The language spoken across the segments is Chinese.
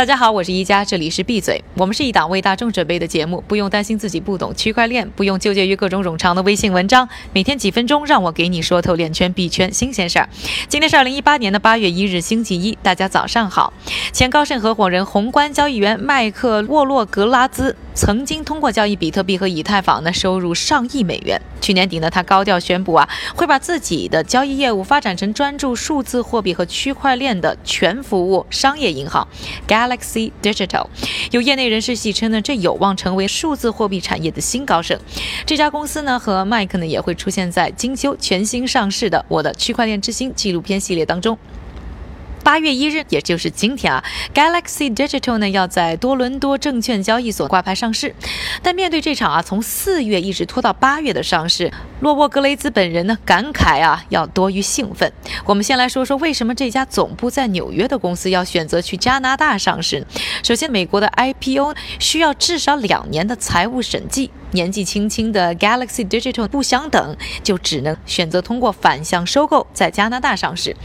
大家好，我是一加，这里是闭嘴。我们是一档为大众准备的节目，不用担心自己不懂区块链，不用纠结于各种冗长的微信文章，每天几分钟，让我给你说透链圈币圈新鲜事儿。今天是二零一八年的八月一日，星期一，大家早上好。前高盛合伙人、宏观交易员麦克沃洛格拉兹曾经通过交易比特币和以太坊呢，收入上亿美元。去年底呢，他高调宣布啊，会把自己的交易业务发展成专注数字货币和区块链的全服务商业银行。Galaxy Digital，有业内人士戏称呢，这有望成为数字货币产业的新高盛。这家公司呢，和麦克呢也会出现在金秋全新上市的《我的区块链之星》纪录片系列当中。八月一日，也就是今天啊，Galaxy Digital 呢要在多伦多证券交易所挂牌上市。但面对这场啊从四月一直拖到八月的上市，洛沃格雷兹本人呢感慨啊要多于兴奋。我们先来说说为什么这家总部在纽约的公司要选择去加拿大上市。首先，美国的 IPO 需要至少两年的财务审计。年纪轻轻的 Galaxy Digital 不想等，就只能选择通过反向收购在加拿大上市。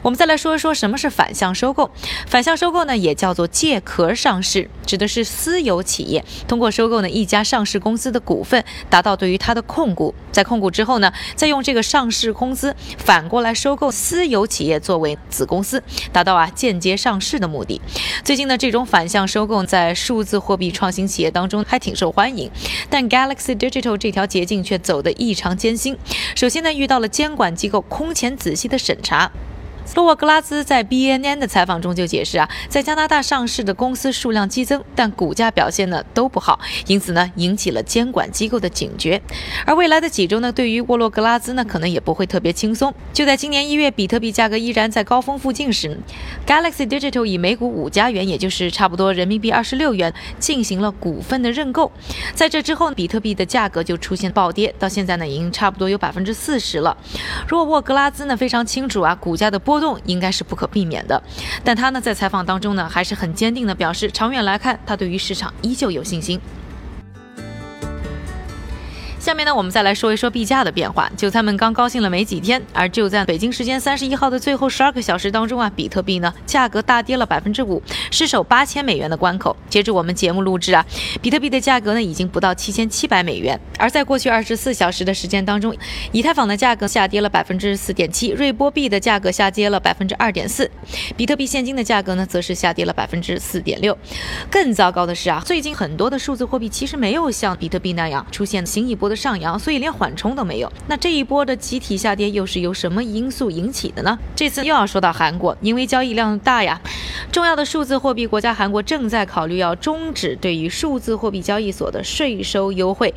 我们再来说一说什么是反向收购。反向收购呢，也叫做借壳上市，指的是私有企业通过收购呢一家上市公司的股份，达到对于它的控股。在控股之后呢，再用这个上市公司反过来收购私有企业作为子公司，达到啊间接上市的目的。最近呢，这种反向收购在数字货币创新企业当中还挺受欢迎，但 Galaxy Digital 这条捷径却走得异常艰辛。首先呢，遇到了监管机构空前仔细的审查。洛沃格拉兹在 BNN 的采访中就解释啊，在加拿大上市的公司数量激增，但股价表现呢都不好，因此呢引起了监管机构的警觉。而未来的几周呢，对于沃洛格拉兹呢可能也不会特别轻松。就在今年一月，比特币价格依然在高峰附近时，Galaxy Digital 以每股五加元，也就是差不多人民币二十六元，进行了股份的认购。在这之后，比特币的价格就出现暴跌，到现在呢已经差不多有百分之四十了。若沃格拉兹呢非常清楚啊，股价的波。动应该是不可避免的，但他呢在采访当中呢还是很坚定的表示，长远来看，他对于市场依旧有信心。下面呢，我们再来说一说币价的变化。韭菜们刚高兴了没几天，而就在北京时间三十一号的最后十二个小时当中啊，比特币呢价格大跌了百分之五，失守八千美元的关口。截至我们节目录制啊，比特币的价格呢已经不到七千七百美元。而在过去二十四小时的时间当中，以太坊的价格下跌了百分之四点七，瑞波币的价格下跌了百分之二点四，比特币现金的价格呢则是下跌了百分之四点六。更糟糕的是啊，最近很多的数字货币其实没有像比特币那样出现新一波。的上上扬，所以连缓冲都没有。那这一波的集体下跌又是由什么因素引起的呢？这次又要说到韩国，因为交易量大呀。重要的数字货币国家韩国正在考虑要终止对于数字货币交易所的税收优惠，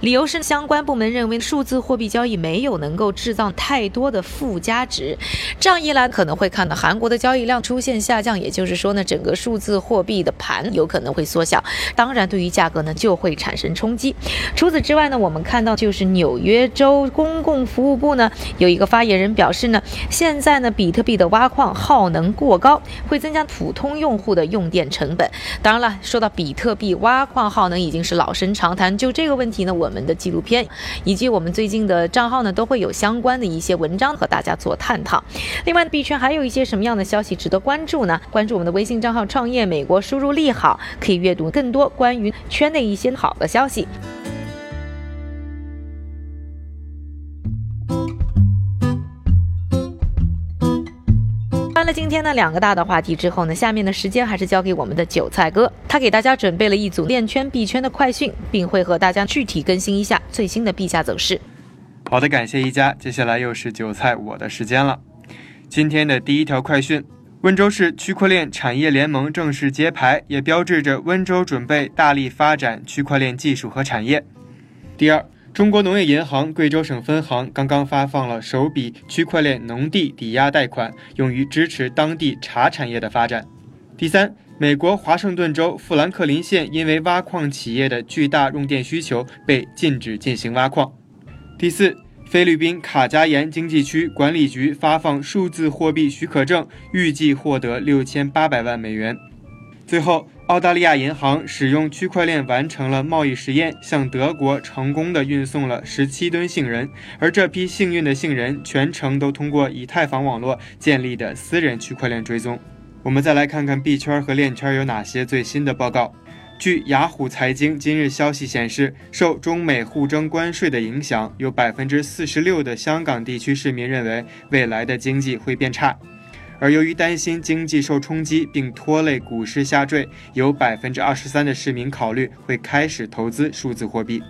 理由是相关部门认为数字货币交易没有能够制造太多的附加值。这样一来，可能会看到韩国的交易量出现下降，也就是说呢，整个数字货币的盘有可能会缩小。当然，对于价格呢就会产生冲击。除此之外呢，我们。看到，就是纽约州公共服务部呢有一个发言人表示呢，现在呢比特币的挖矿耗能过高，会增加普通用户的用电成本。当然了，说到比特币挖矿耗能已经是老生常谈，就这个问题呢，我们的纪录片以及我们最近的账号呢都会有相关的一些文章和大家做探讨。另外，币圈还有一些什么样的消息值得关注呢？关注我们的微信账号“创业美国”，输入利好，可以阅读更多关于圈内一些好的消息。了今天呢两个大的话题之后呢，下面的时间还是交给我们的韭菜哥，他给大家准备了一组链圈币圈的快讯，并会和大家具体更新一下最新的币价走势。好的，感谢一家，接下来又是韭菜我的时间了。今天的第一条快讯：温州市区块链产业联盟正式揭牌，也标志着温州准备大力发展区块链技术和产业。第二。中国农业银行贵州省分行刚刚发放了首笔区块链农地抵押贷款，用于支持当地茶产业的发展。第三，美国华盛顿州富兰克林县因为挖矿企业的巨大用电需求，被禁止进行挖矿。第四，菲律宾卡加延经济区管理局发放数字货币许可证，预计获得六千八百万美元。最后。澳大利亚银行使用区块链完成了贸易实验，向德国成功的运送了十七吨杏仁，而这批幸运的杏仁全程都通过以太坊网络建立的私人区块链追踪。我们再来看看币圈和链圈有哪些最新的报告。据雅虎财经今日消息显示，受中美互征关税的影响，有百分之四十六的香港地区市民认为未来的经济会变差。而由于担心经济受冲击并拖累股市下坠，有百分之二十三的市民考虑会开始投资数字货币。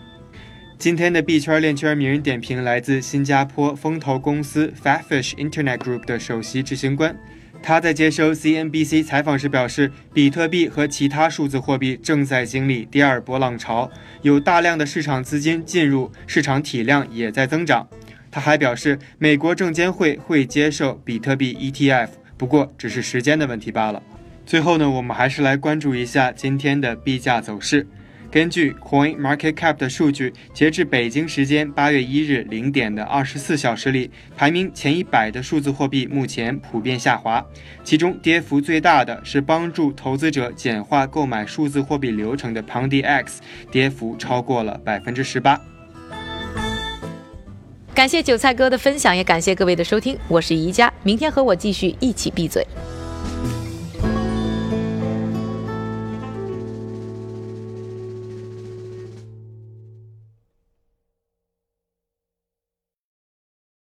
今天的币圈链圈名人点评来自新加坡风投公司 Fatfish Internet Group 的首席执行官。他在接受 CNBC 采访时表示，比特币和其他数字货币正在经历第二波浪潮，有大量的市场资金进入，市场体量也在增长。他还表示，美国证监会会接受比特币 ETF，不过只是时间的问题罢了。最后呢，我们还是来关注一下今天的币价走势。根据 Coin Market Cap 的数据，截至北京时间八月一日零点的二十四小时里，排名前一百的数字货币目前普遍下滑，其中跌幅最大的是帮助投资者简化购买数字货币流程的 p o n d X，跌幅超过了百分之十八。感谢韭菜哥的分享也感谢各位的收听我是宜家明天和我继续一起闭嘴。